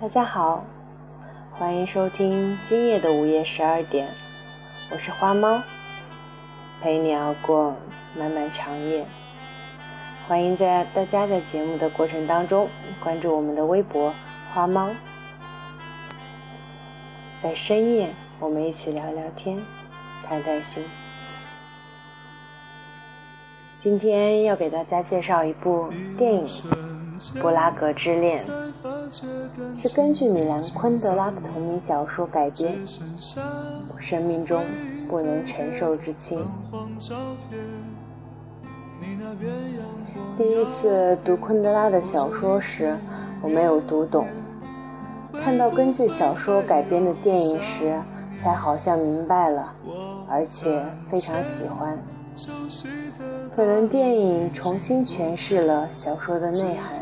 大家好，欢迎收听今夜的午夜十二点，我是花猫，陪你熬过漫漫长夜。欢迎在大家在节目的过程当中关注我们的微博花猫，在深夜我们一起聊聊天，谈谈心。今天要给大家介绍一部电影《布拉格之恋》，是根据米兰昆德拉的同名小说改编。生命中不能承受之轻。第一次读昆德拉的小说时，我没有读懂；看到根据小说改编的电影时，才好像明白了，而且非常喜欢。可能电影重新诠释了小说的内涵，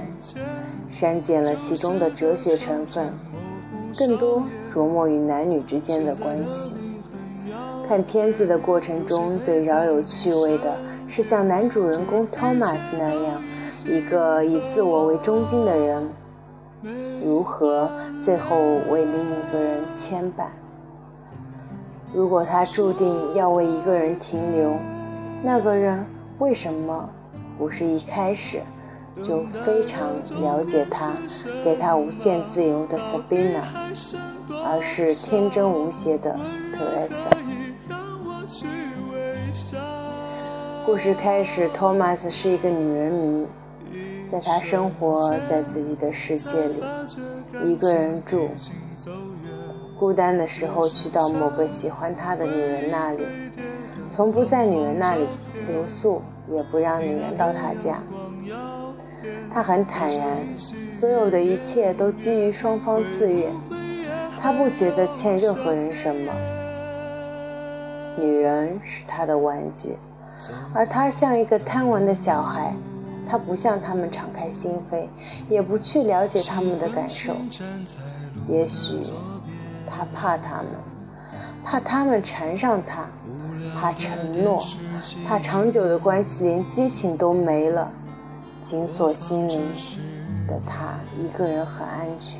删减了其中的哲学成分，更多琢磨与男女之间的关系。看片子的过程中，最饶有趣味的是像男主人公 Thomas 那样，一个以自我为中心的人，如何最后为另一个人牵绊。如果他注定要为一个人停留，那个人为什么不是一开始就非常了解他，给他无限自由的 Sabina，而是天真无邪的 Teresa？故事开始，Thomas 是一个女人迷，在他生活在自己的世界里，一个人住，孤单的时候去到某个喜欢他的女人那里。从不在女人那里留宿，也不让女人到他家。他很坦然，所有的一切都基于双方自愿。他不觉得欠任何人什么。女人是他的玩具，而他像一个贪玩的小孩。他不向他们敞开心扉，也不去了解他们的感受。也许他怕他们，怕他们缠上他。怕承诺，怕长久的关系连激情都没了，紧锁心灵的他一个人很安全。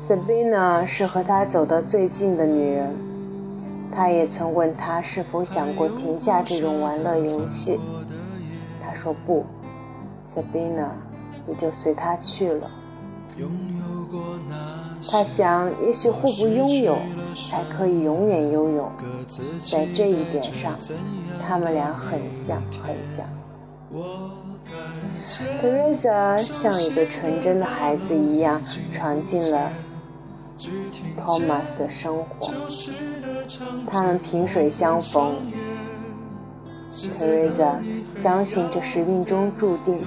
Sabina 是和他走得最近的女人，他也曾问他是否想过停下这种玩乐游戏，他说不，Sabina 也就随他去了。拥有过那他想，也许互不拥有，才可以永远拥有。在这一点上，他们俩很像，很像。Teresa 像一个纯真的孩子一样闯进了 Thomas 的生活，他们萍水相逢。Teresa 相信这是命中注定，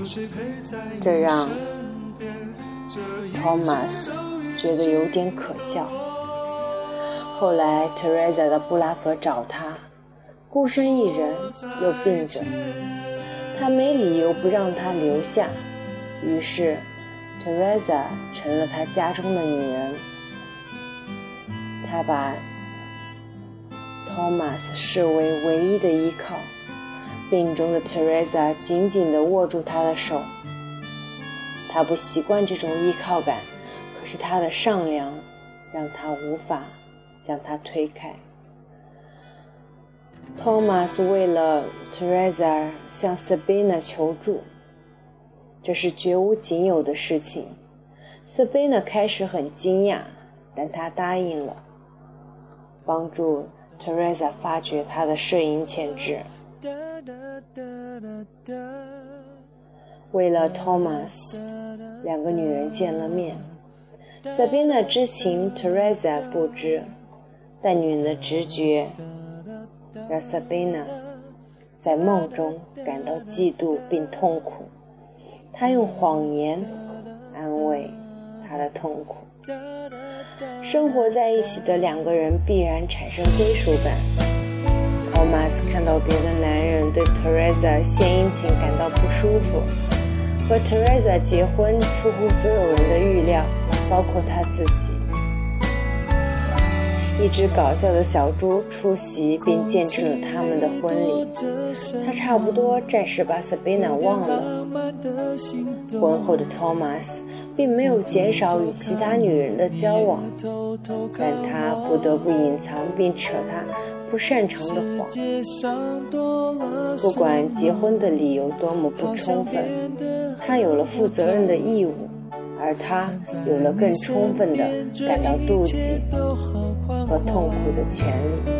这让。Thomas 觉得有点可笑。后来，Teresa 到布拉格找他，孤身一人，又病着，他没理由不让他留下。于是，Teresa 成了他家中的女人。他把 Thomas 视为唯一的依靠。病中的 Teresa 紧紧地握住他的手。他不习惯这种依靠感，是他的善良让他无法将他推开。Thomas 为了 Teresa 向 Sabina 求助，这是绝无仅有的事情。Sabina 开始很惊讶，但他答应了，帮助 Teresa 发掘他的摄影潜质。为了 Thomas，两个女人见了面。Sabina 知情，Teresa 不知，但女人的直觉让 Sabina 在梦中感到嫉妒并痛苦。她用谎言安慰她的痛苦。生活在一起的两个人必然产生归属感。Thomas 看到别的男人对 Teresa 献殷勤感到不舒服。和 Teresa 结婚出乎所有人的预料，包括他自己。一只搞笑的小猪出席并见证了他们的婚礼。他差不多暂时把 Sabina 忘了。婚后的 Thomas 并没有减少与其他女人的交往，但他不得不隐藏并扯他不擅长的谎。不管结婚的理由多么不充分，他有了负责任的义务。而他有了更充分的感到妒忌和痛苦的权利。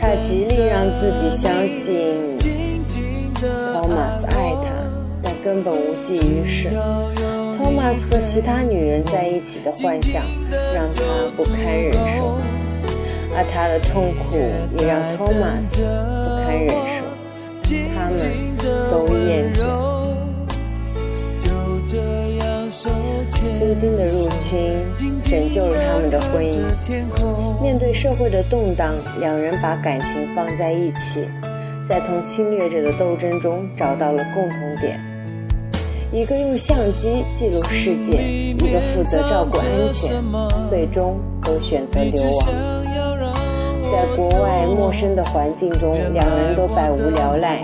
他极力让自己相信托马斯爱他，但根本无济于事。托马斯和其他女人在一起的幻想让他不堪忍受，而他的痛苦也让托马斯不堪忍受。他们都厌倦。苏金的入侵拯救了他们的婚姻。面对社会的动荡，两人把感情放在一起，在同侵略者的斗争中找到了共同点。一个用相机记录世界，一个负责照顾安全，最终都选择流亡。在国外陌生的环境中，两人都百无聊赖，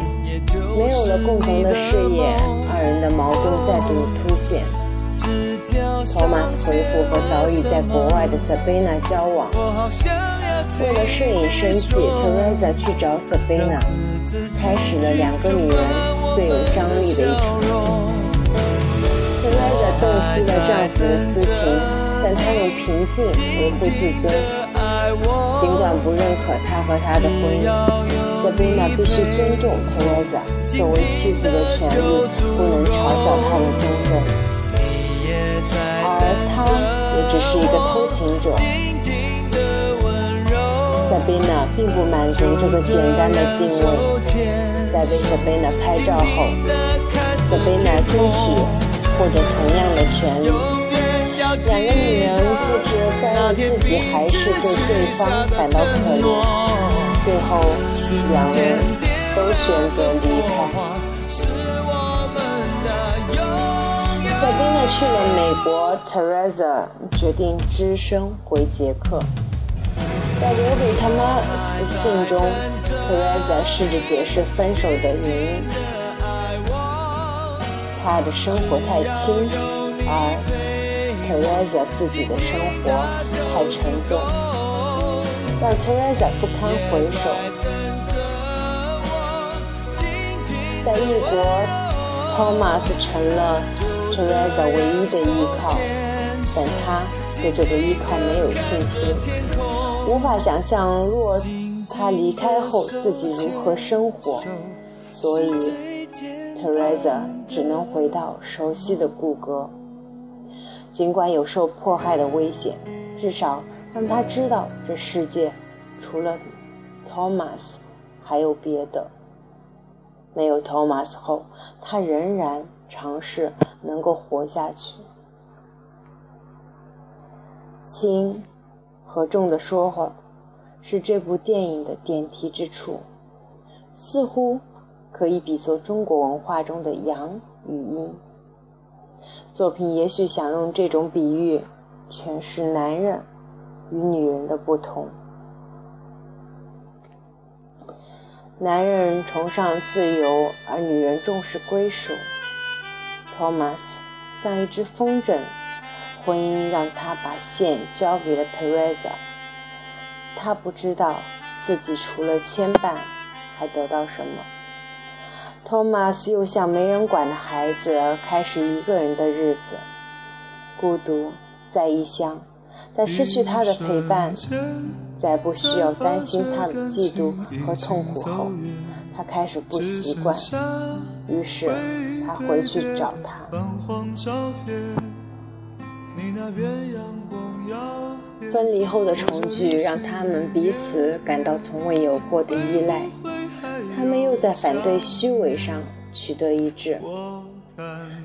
没有了共同的事业，二人的矛盾再度凸显。托马斯回复和早已在国外的 Sabina 交往。为了摄影生计，Teresa 去找 Sabina，开始了两个女人最有张力的一场戏。Teresa 洞悉了丈夫的私情，但她用平静维护自尊。尽管不认可他和她的婚姻，Sabina 必须尊重 Teresa 作为妻子的权利，不能嘲笑她的忠贞。只是一个偷情者。Sabina 并不满足这个简单的定位，在为 Sabina 拍照后，Sabina 争取获得同样的权利。两个女人不知该让自己还是对对方感到可怜，最后两人都选择离开。宾娜去了美国，Teresa 决定只身回捷克。在留给他妈的信中，Teresa 试着解释分手的原因：他的生活太轻，而 Teresa 自己的生活太沉重，让 Teresa 不堪回首。在异国，Thomas 成了。Teresa 唯一的依靠，但他对这个依靠没有信心，无法想象若他离开后自己如何生活，所以 Teresa 只能回到熟悉的故乡。尽管有受迫害的危险，至少让他知道这世界除了 Thomas 还有别的。没有 Thomas 后，他仍然尝试。能够活下去，轻和重的说话是这部电影的点题之处，似乎可以比作中国文化中的阳与阴。作品也许想用这种比喻诠释男人与女人的不同。男人崇尚自由，而女人重视归属。Thomas 像一只风筝，婚姻让他把线交给了 Teresa。他不知道自己除了牵绊，还得到什么。Thomas 又像没人管的孩子，开始一个人的日子，孤独在异乡，在失去他的陪伴，在不需要担心他的嫉妒和痛苦后。他开始不习惯，于是他回去找他。分离后的重聚让他们彼此感到从未有过的依赖，他们又在反对虚伪上取得一致。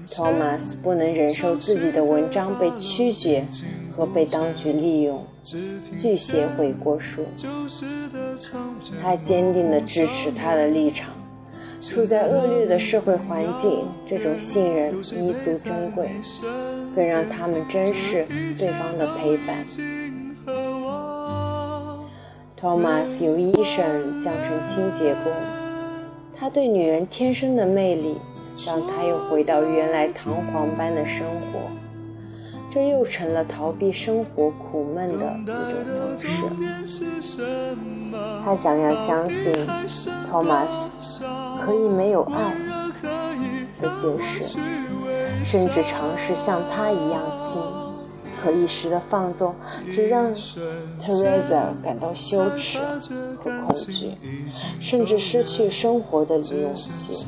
Thomas 不能忍受自己的文章被曲解和被当局利用，拒写悔过书。他坚定地支持他的立场。处在恶劣的社会环境，这种信任弥足珍贵，更让他们珍视对方的陪伴。Thomas 由医生降成清洁工，他对女人天生的魅力让他又回到原来堂皇般的生活，这又成了逃避生活苦闷的一种方式。他想要相信 Thomas 可以没有爱的解释，甚至尝试像他一样亲。可一时的放纵，只让 Teresa 感到羞耻和恐惧，甚至失去生活的勇气。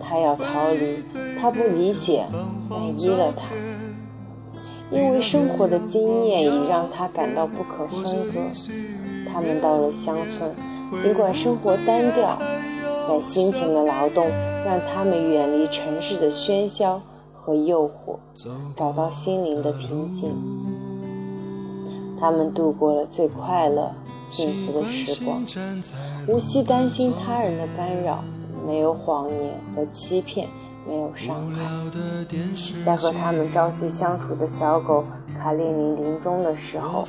他要逃离，他不理解，但依了他，因为生活的经验已让他感到不可分割。他们到了乡村，尽管生活单调，但辛勤的劳动让他们远离城市的喧嚣。和诱惑，找到心灵的平静。他们度过了最快乐、幸福的时光，无需担心他人的干扰，没有谎言和欺骗，没有伤害。在和他们朝夕相处的小狗卡列尼临终的时候，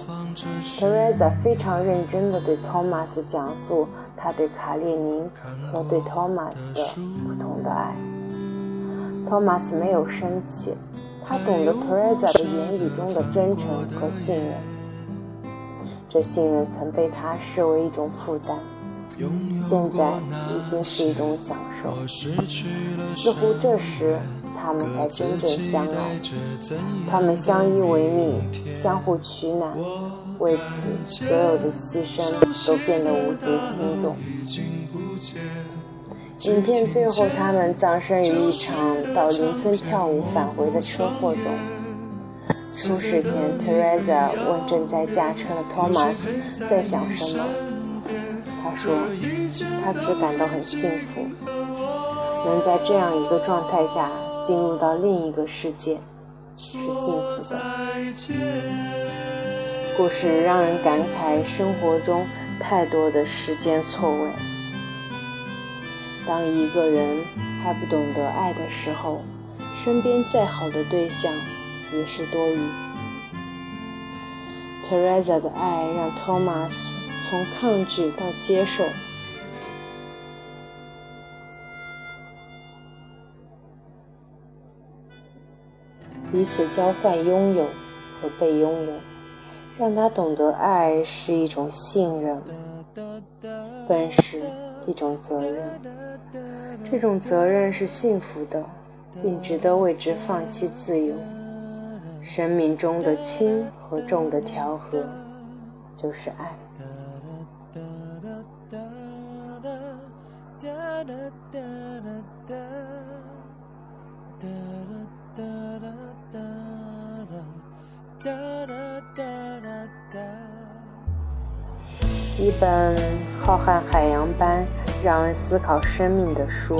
特蕾莎非常认真地对托马斯讲述他对卡列尼和对托马斯的不同的爱。托马斯没有生气，他懂得 Teresa 的言语中的真诚和信任。这信任曾被他视为一种负担，现在已经是一种享受。似乎这时他们才真正相爱。他们相依为命，相互取暖，为此所有的牺牲都变得无足轻重。影片最后，他们葬身于一场到邻村跳舞返回的车祸中。出事前，Teresa 问正在驾车的 Thomas 在想什么。他说：“他只感到很幸福，能在这样一个状态下进入到另一个世界，是幸福的。”故事让人感慨生活中太多的时间错位。当一个人还不懂得爱的时候，身边再好的对象也是多余。Teresa 的爱让 Thomas 从抗拒到接受，彼此交换拥有和被拥有，让他懂得爱是一种信任，更是一种责任。这种责任是幸福的，并值得为之放弃自由。生命中的轻和重的调和，就是爱。哒哒哒哒哒哒哒哒哒一本浩瀚海洋般。让人思考生命的书，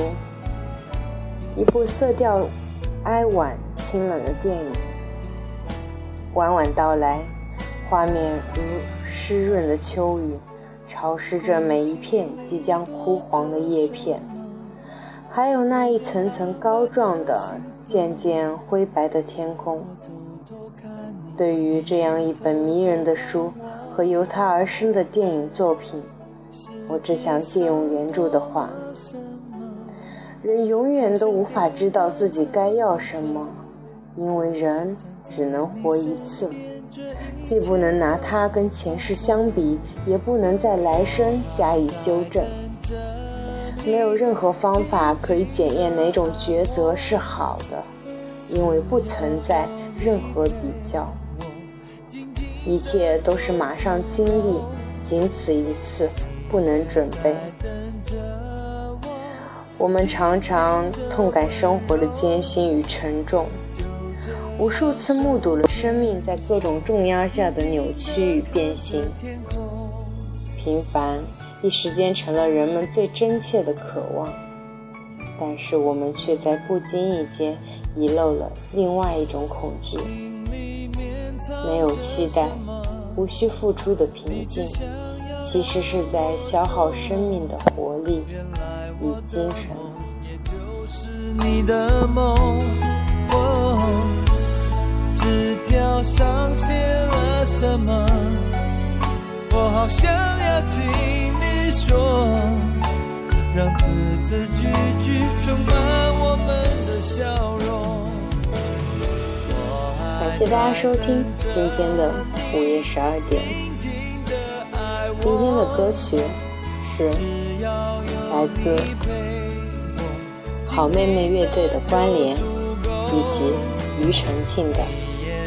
一部色调哀婉、清冷的电影。晚晚到来，画面如湿润的秋雨，潮湿着每一片即将枯黄的叶片，还有那一层层高壮的、渐渐灰白的天空。对于这样一本迷人的书和由它而生的电影作品。我只想借用原著的话：人永远都无法知道自己该要什么，因为人只能活一次，既不能拿它跟前世相比，也不能在来生加以修正。没有任何方法可以检验哪种抉择是好的，因为不存在任何比较，一切都是马上经历，仅此一次。不能准备。我们常常痛感生活的艰辛与沉重，无数次目睹了生命在各种重压下的扭曲与变形。平凡一时间成了人们最真切的渴望，但是我们却在不经意间遗漏了另外一种恐惧：没有期待，无需付出的平静。其实是在消耗生命的活力与精神。你的梦，纸条上写了什么？我好想要。的请你说，让字字句句充满我们的笑容。感谢大家收听今天的午夜十二点。今天的歌曲是来自好妹妹乐队的关联，以及庾澄庆的《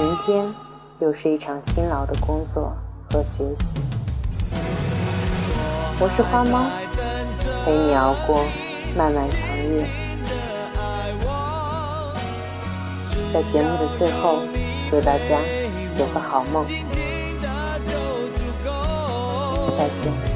明天又是一场辛劳的工作和学习。我是花猫，陪你熬过漫漫长夜。在节目的最后，祝大家有个好梦。再见。